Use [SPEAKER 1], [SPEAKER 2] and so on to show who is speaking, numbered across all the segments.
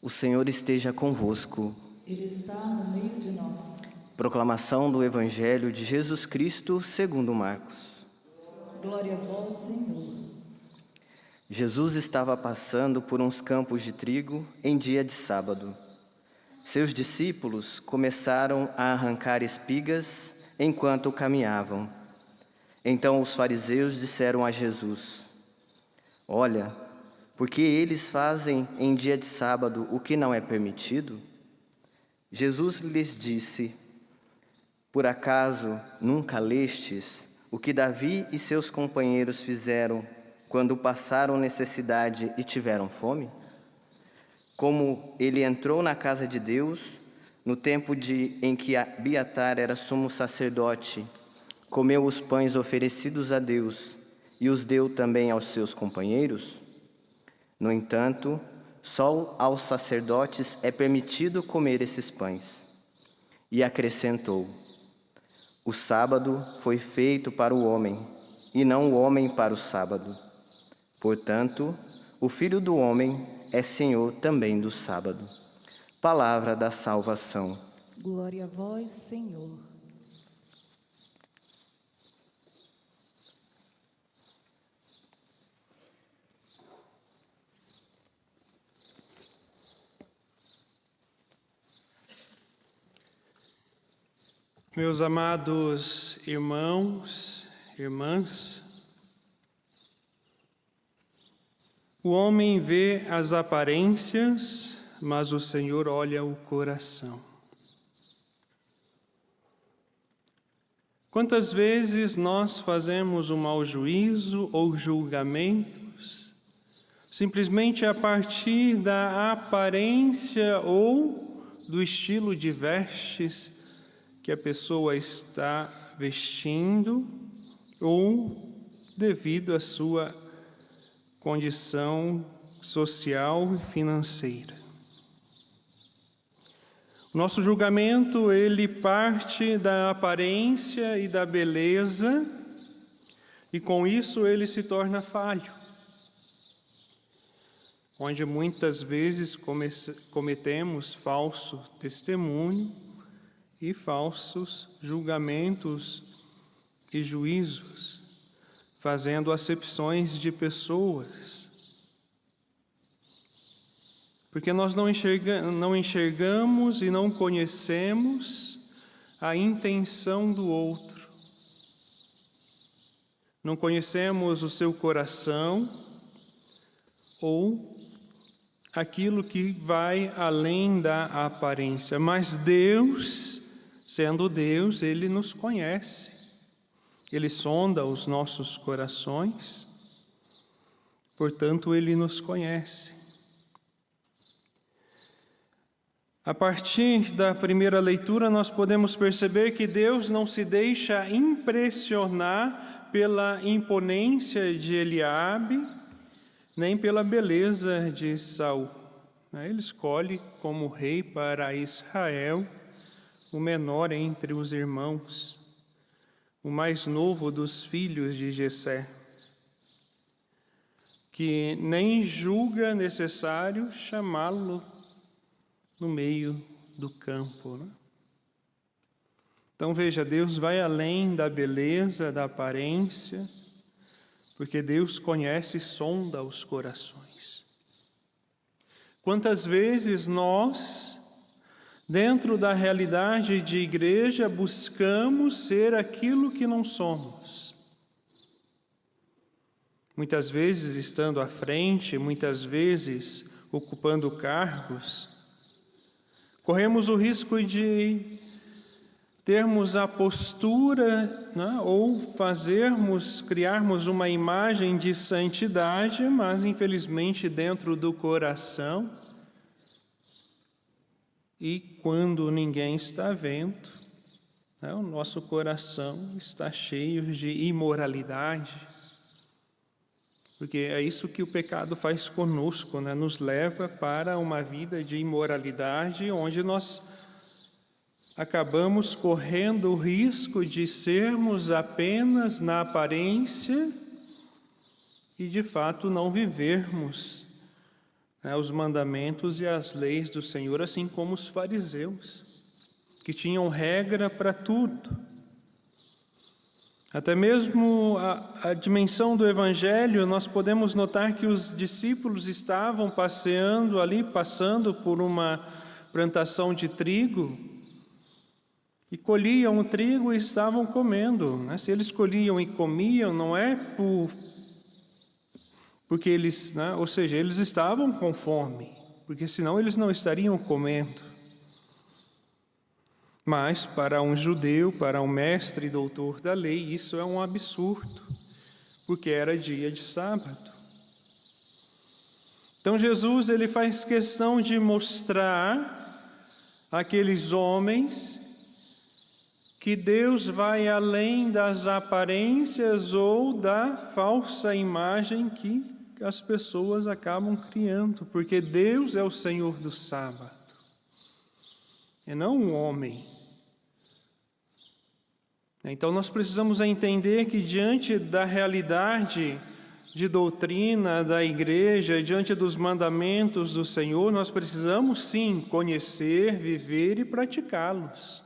[SPEAKER 1] O Senhor esteja convosco.
[SPEAKER 2] Ele está no meio de nós.
[SPEAKER 1] Proclamação do Evangelho de Jesus Cristo segundo Marcos.
[SPEAKER 2] Glória a vós, Senhor.
[SPEAKER 1] Jesus estava passando por uns campos de trigo em dia de sábado. Seus discípulos começaram a arrancar espigas enquanto caminhavam. Então os fariseus disseram a Jesus: Olha, porque eles fazem em dia de sábado o que não é permitido? Jesus lhes disse: Por acaso nunca lestes o que Davi e seus companheiros fizeram quando passaram necessidade e tiveram fome? Como ele entrou na casa de Deus, no tempo de, em que Abiatar era sumo sacerdote, comeu os pães oferecidos a Deus e os deu também aos seus companheiros? No entanto, só aos sacerdotes é permitido comer esses pães. E acrescentou: O sábado foi feito para o homem, e não o homem para o sábado. Portanto, o filho do homem é senhor também do sábado. Palavra da salvação.
[SPEAKER 2] Glória a vós, Senhor.
[SPEAKER 3] Meus amados irmãos, irmãs, o homem vê as aparências, mas o Senhor olha o coração. Quantas vezes nós fazemos um mau juízo ou julgamentos simplesmente a partir da aparência ou do estilo de vestes que a pessoa está vestindo ou devido à sua condição social e financeira. Nosso julgamento, ele parte da aparência e da beleza, e com isso ele se torna falho. Onde muitas vezes cometemos falso testemunho e falsos julgamentos e juízos, fazendo acepções de pessoas. Porque nós não, enxerga, não enxergamos e não conhecemos a intenção do outro. Não conhecemos o seu coração ou aquilo que vai além da aparência, mas Deus Sendo Deus, Ele nos conhece, Ele sonda os nossos corações, portanto, Ele nos conhece. A partir da primeira leitura, nós podemos perceber que Deus não se deixa impressionar pela imponência de Eliabe, nem pela beleza de Saul. Ele escolhe como rei para Israel o menor entre os irmãos, o mais novo dos filhos de Jessé, que nem julga necessário chamá-lo no meio do campo. Né? Então veja, Deus vai além da beleza, da aparência, porque Deus conhece e sonda os corações. Quantas vezes nós Dentro da realidade de igreja, buscamos ser aquilo que não somos. Muitas vezes estando à frente, muitas vezes ocupando cargos, corremos o risco de termos a postura né, ou fazermos, criarmos uma imagem de santidade, mas infelizmente dentro do coração e quando ninguém está vendo, né, o nosso coração está cheio de imoralidade, porque é isso que o pecado faz conosco, né? nos leva para uma vida de imoralidade, onde nós acabamos correndo o risco de sermos apenas na aparência e de fato não vivermos né, os mandamentos e as leis do Senhor, assim como os fariseus, que tinham regra para tudo. Até mesmo a, a, dimensão do Evangelho, nós podemos notar que os discípulos estavam passeando ali, passando por uma plantação de trigo, e colhiam o trigo e estavam comendo. Né? Se eles colhiam e comiam, não é por, porque eles, né? ou seja, eles estavam com fome, porque senão eles não estariam comendo. Mas para um judeu, para um mestre e doutor da lei, isso é um absurdo, porque era dia de sábado. Então Jesus ele faz questão de mostrar aqueles homens que Deus vai além das aparências ou da falsa imagem que as pessoas acabam criando, porque Deus é o Senhor do sábado, e não um homem. Então nós precisamos entender que diante da realidade de doutrina da igreja, diante dos mandamentos do Senhor, nós precisamos sim conhecer, viver e praticá-los.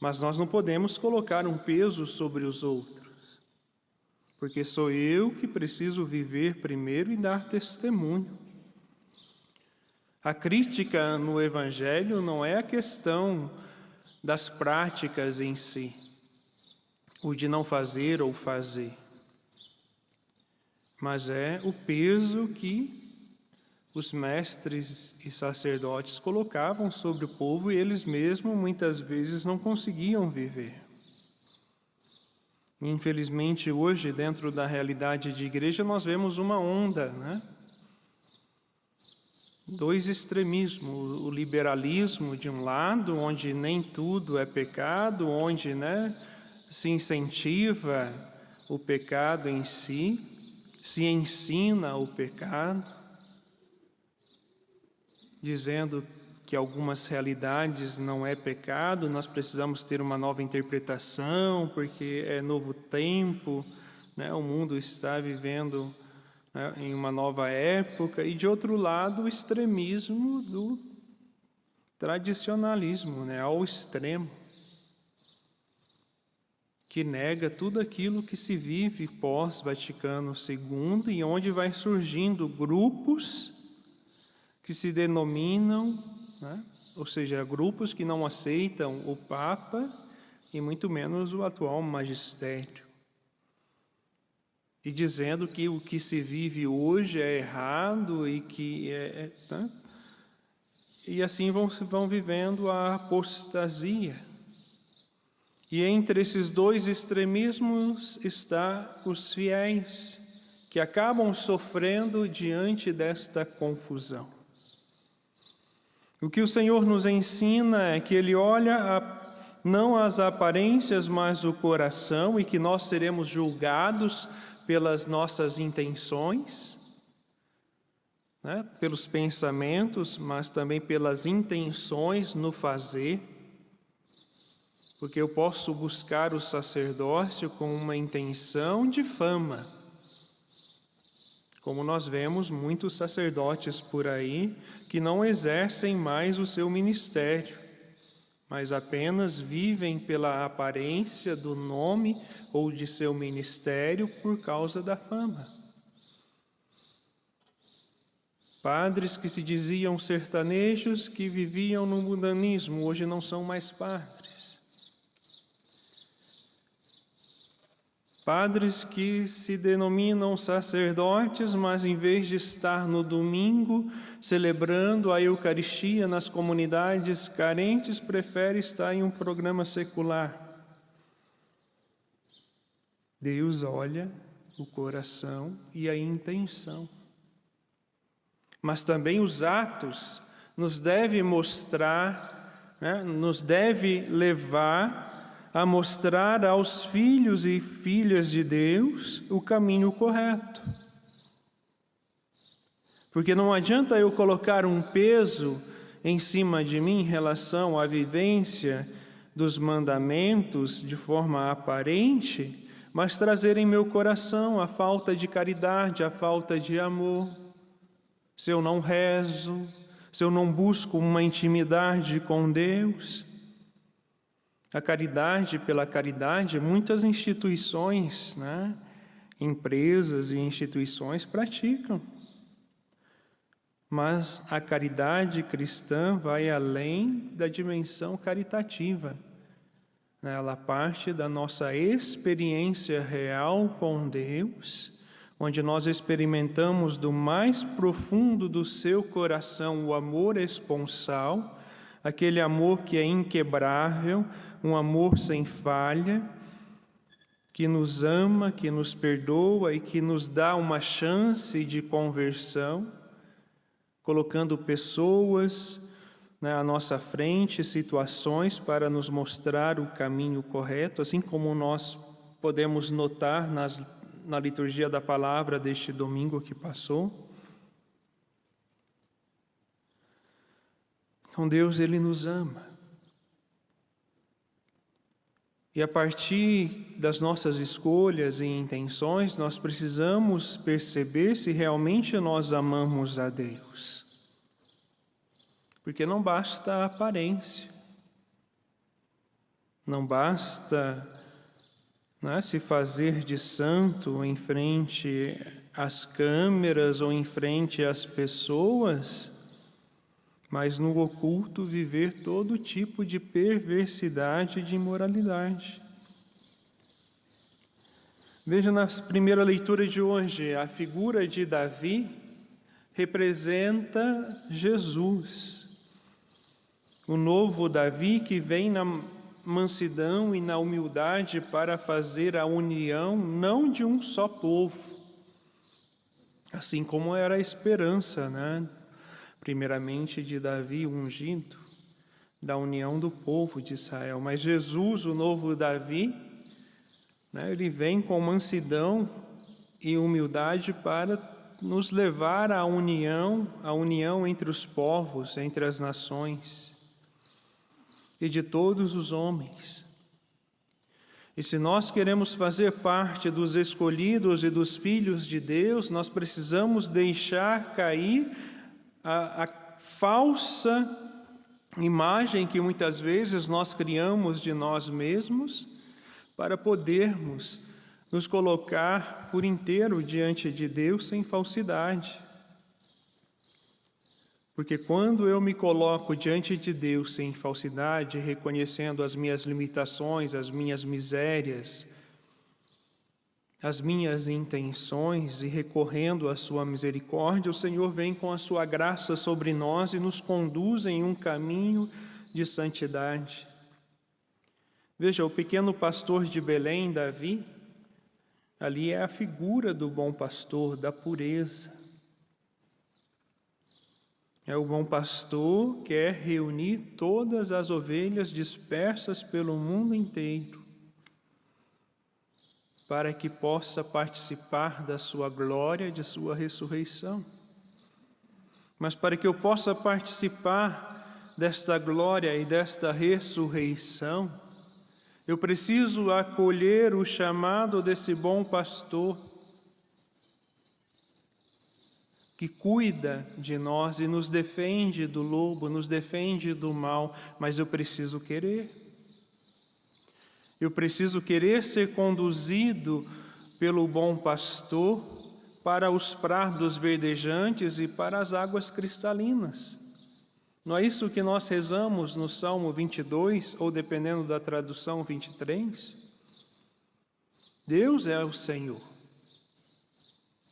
[SPEAKER 3] Mas nós não podemos colocar um peso sobre os outros, porque sou eu que preciso viver primeiro e dar testemunho. A crítica no Evangelho não é a questão das práticas em si, o de não fazer ou fazer, mas é o peso que os mestres e sacerdotes colocavam sobre o povo e eles mesmos muitas vezes não conseguiam viver. Infelizmente, hoje, dentro da realidade de igreja, nós vemos uma onda, né? dois extremismos, o liberalismo de um lado, onde nem tudo é pecado, onde né, se incentiva o pecado em si, se ensina o pecado, dizendo que algumas realidades não é pecado, nós precisamos ter uma nova interpretação, porque é novo tempo, né? o mundo está vivendo né, em uma nova época, e de outro lado, o extremismo do tradicionalismo, né, ao extremo, que nega tudo aquilo que se vive pós-Vaticano II e onde vai surgindo grupos que se denominam, né, ou seja, grupos que não aceitam o Papa e muito menos o atual magistério e dizendo que o que se vive hoje é errado e que é. Tá? E assim vão, vão vivendo a apostasia. E entre esses dois extremismos está os fiéis, que acabam sofrendo diante desta confusão. O que o Senhor nos ensina é que Ele olha a, não as aparências, mas o coração, e que nós seremos julgados pelas nossas intenções, né, pelos pensamentos, mas também pelas intenções no fazer, porque eu posso buscar o sacerdócio com uma intenção de fama. Como nós vemos muitos sacerdotes por aí que não exercem mais o seu ministério, mas apenas vivem pela aparência do nome ou de seu ministério por causa da fama. Padres que se diziam sertanejos que viviam no mundanismo, hoje não são mais padres. Padres que se denominam sacerdotes, mas em vez de estar no domingo celebrando a Eucaristia nas comunidades carentes, prefere estar em um programa secular. Deus olha o coração e a intenção. Mas também os atos nos deve mostrar, né, nos deve levar a mostrar aos filhos e filhas de Deus o caminho correto. Porque não adianta eu colocar um peso em cima de mim em relação à vivência dos mandamentos de forma aparente, mas trazer em meu coração a falta de caridade, a falta de amor. se eu não rezo, se eu não busco uma intimidade com Deus. A caridade pela caridade, muitas instituições, né, empresas e instituições praticam. Mas a caridade cristã vai além da dimensão caritativa. Ela parte da nossa experiência real com Deus, onde nós experimentamos do mais profundo do seu coração o amor esponsal, aquele amor que é inquebrável, um amor sem falha, que nos ama, que nos perdoa e que nos dá uma chance de conversão colocando pessoas né, à nossa frente, situações para nos mostrar o caminho correto, assim como nós podemos notar nas, na liturgia da palavra deste domingo que passou. Então Deus ele nos ama. E a partir das nossas escolhas e intenções, nós precisamos perceber se realmente nós amamos a Deus. Porque não basta a aparência, não basta né, se fazer de santo em frente às câmeras ou em frente às pessoas mas no oculto viver todo tipo de perversidade e de imoralidade. Veja na primeira leitura de hoje, a figura de Davi representa Jesus. O novo Davi que vem na mansidão e na humildade para fazer a união não de um só povo, assim como era a esperança, né? Primeiramente de Davi ungido, da união do povo de Israel. Mas Jesus, o novo Davi, né, ele vem com mansidão e humildade para nos levar à união, à união entre os povos, entre as nações e de todos os homens. E se nós queremos fazer parte dos escolhidos e dos filhos de Deus, nós precisamos deixar cair a, a falsa imagem que muitas vezes nós criamos de nós mesmos para podermos nos colocar por inteiro diante de Deus sem falsidade. Porque quando eu me coloco diante de Deus sem falsidade, reconhecendo as minhas limitações, as minhas misérias, as minhas intenções e recorrendo à Sua misericórdia, o Senhor vem com a Sua graça sobre nós e nos conduz em um caminho de santidade. Veja, o pequeno pastor de Belém, Davi, ali é a figura do bom pastor, da pureza. É o bom pastor que quer reunir todas as ovelhas dispersas pelo mundo inteiro para que possa participar da sua glória de sua ressurreição. Mas para que eu possa participar desta glória e desta ressurreição, eu preciso acolher o chamado desse bom pastor que cuida de nós e nos defende do lobo, nos defende do mal, mas eu preciso querer. Eu preciso querer ser conduzido pelo bom pastor para os prados verdejantes e para as águas cristalinas. Não é isso que nós rezamos no Salmo 22, ou dependendo da tradução 23? Deus é o Senhor.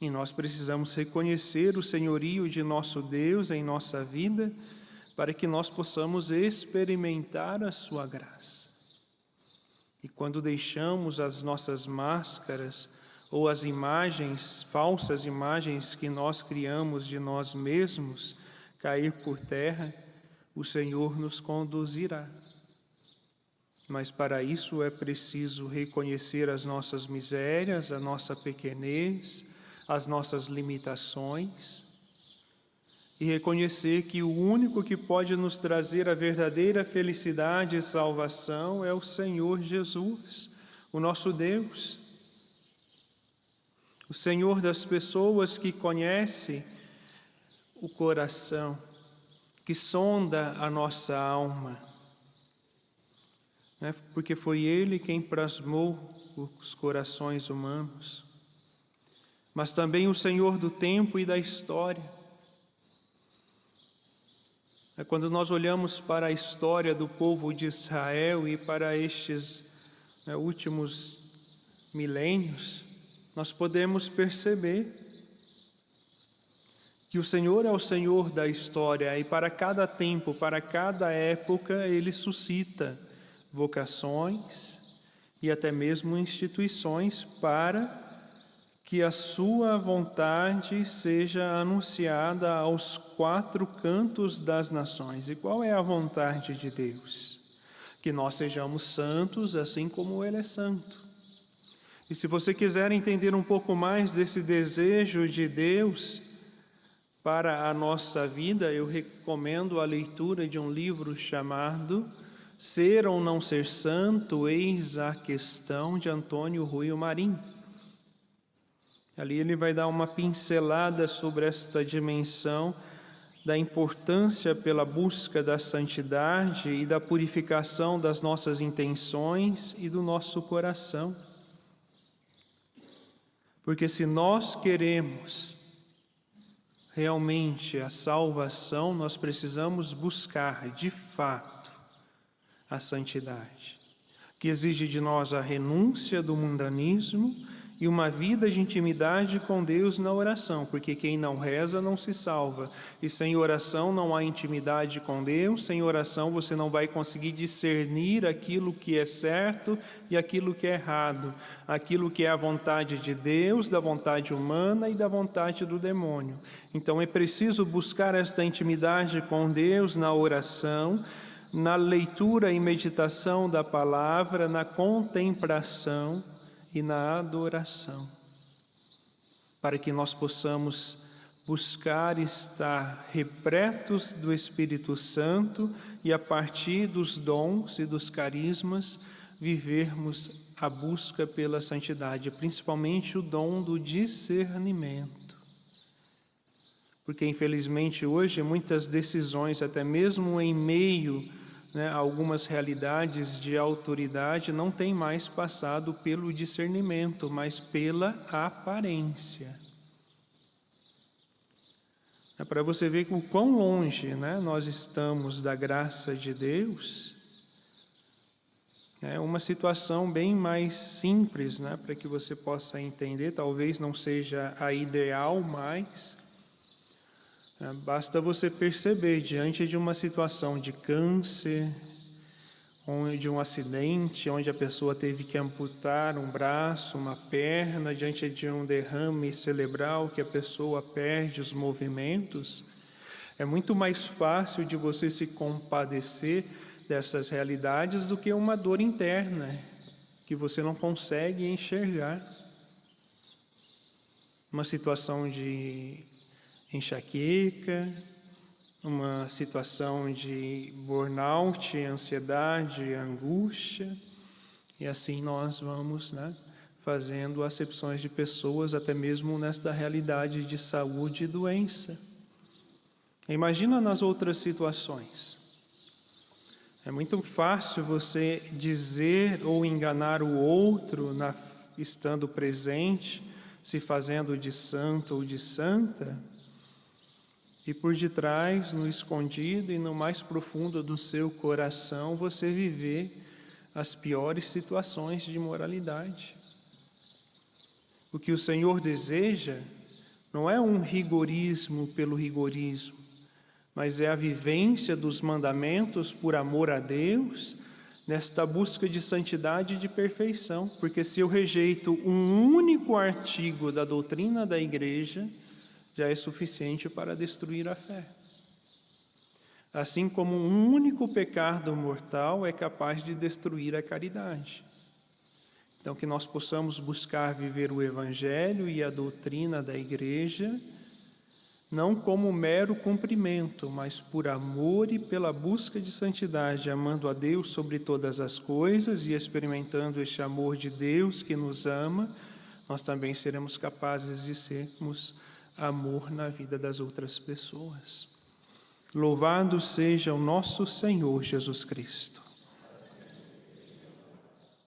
[SPEAKER 3] E nós precisamos reconhecer o senhorio de nosso Deus em nossa vida, para que nós possamos experimentar a sua graça. E quando deixamos as nossas máscaras ou as imagens, falsas imagens que nós criamos de nós mesmos, cair por terra, o Senhor nos conduzirá. Mas para isso é preciso reconhecer as nossas misérias, a nossa pequenez, as nossas limitações e reconhecer que o único que pode nos trazer a verdadeira felicidade e salvação é o Senhor Jesus, o nosso Deus. O Senhor das pessoas que conhece o coração, que sonda a nossa alma, né? porque foi Ele quem plasmou os corações humanos, mas também o Senhor do tempo e da história. É quando nós olhamos para a história do povo de Israel e para estes né, últimos milênios, nós podemos perceber que o Senhor é o Senhor da história e para cada tempo, para cada época, Ele suscita vocações e até mesmo instituições para que a Sua vontade seja anunciada aos quatro cantos das nações. E qual é a vontade de Deus? Que nós sejamos santos assim como Ele é santo. E se você quiser entender um pouco mais desse desejo de Deus para a nossa vida, eu recomendo a leitura de um livro chamado Ser ou Não Ser Santo, Eis a Questão, de Antônio Rui Marim. Ali ele vai dar uma pincelada sobre esta dimensão da importância pela busca da santidade e da purificação das nossas intenções e do nosso coração. Porque se nós queremos realmente a salvação, nós precisamos buscar de fato a santidade, que exige de nós a renúncia do mundanismo e uma vida de intimidade com Deus na oração, porque quem não reza não se salva. E sem oração não há intimidade com Deus, sem oração você não vai conseguir discernir aquilo que é certo e aquilo que é errado, aquilo que é a vontade de Deus, da vontade humana e da vontade do demônio. Então é preciso buscar esta intimidade com Deus na oração, na leitura e meditação da palavra, na contemplação e na adoração, para que nós possamos buscar estar repletos do Espírito Santo e a partir dos dons e dos carismas vivermos a busca pela santidade, principalmente o dom do discernimento. Porque infelizmente hoje muitas decisões, até mesmo em meio né, algumas realidades de autoridade não têm mais passado pelo discernimento, mas pela aparência. É para você ver o quão longe né, nós estamos da graça de Deus. É uma situação bem mais simples, né, para que você possa entender. Talvez não seja a ideal, mas basta você perceber, diante de uma situação de câncer, de um acidente, onde a pessoa teve que amputar um braço, uma perna, diante de um derrame cerebral que a pessoa perde os movimentos, é muito mais fácil de você se compadecer dessas realidades do que uma dor interna que você não consegue enxergar. Uma situação de enxaqueca, uma situação de burnout, ansiedade, angústia, e assim nós vamos né, fazendo acepções de pessoas, até mesmo nesta realidade de saúde e doença. Imagina nas outras situações. É muito fácil você dizer ou enganar o outro na, estando presente, se fazendo de santo ou de santa, e por detrás, no escondido e no mais profundo do seu coração, você viver as piores situações de moralidade. O que o Senhor deseja não é um rigorismo pelo rigorismo, mas é a vivência dos mandamentos por amor a Deus, nesta busca de santidade e de perfeição. Porque se eu rejeito um único artigo da doutrina da igreja, já é suficiente para destruir a fé. Assim como um único pecado mortal é capaz de destruir a caridade. Então, que nós possamos buscar viver o Evangelho e a doutrina da Igreja, não como mero cumprimento, mas por amor e pela busca de santidade, amando a Deus sobre todas as coisas e experimentando este amor de Deus que nos ama, nós também seremos capazes de sermos amor na vida das outras pessoas. Louvado seja o nosso Senhor Jesus Cristo.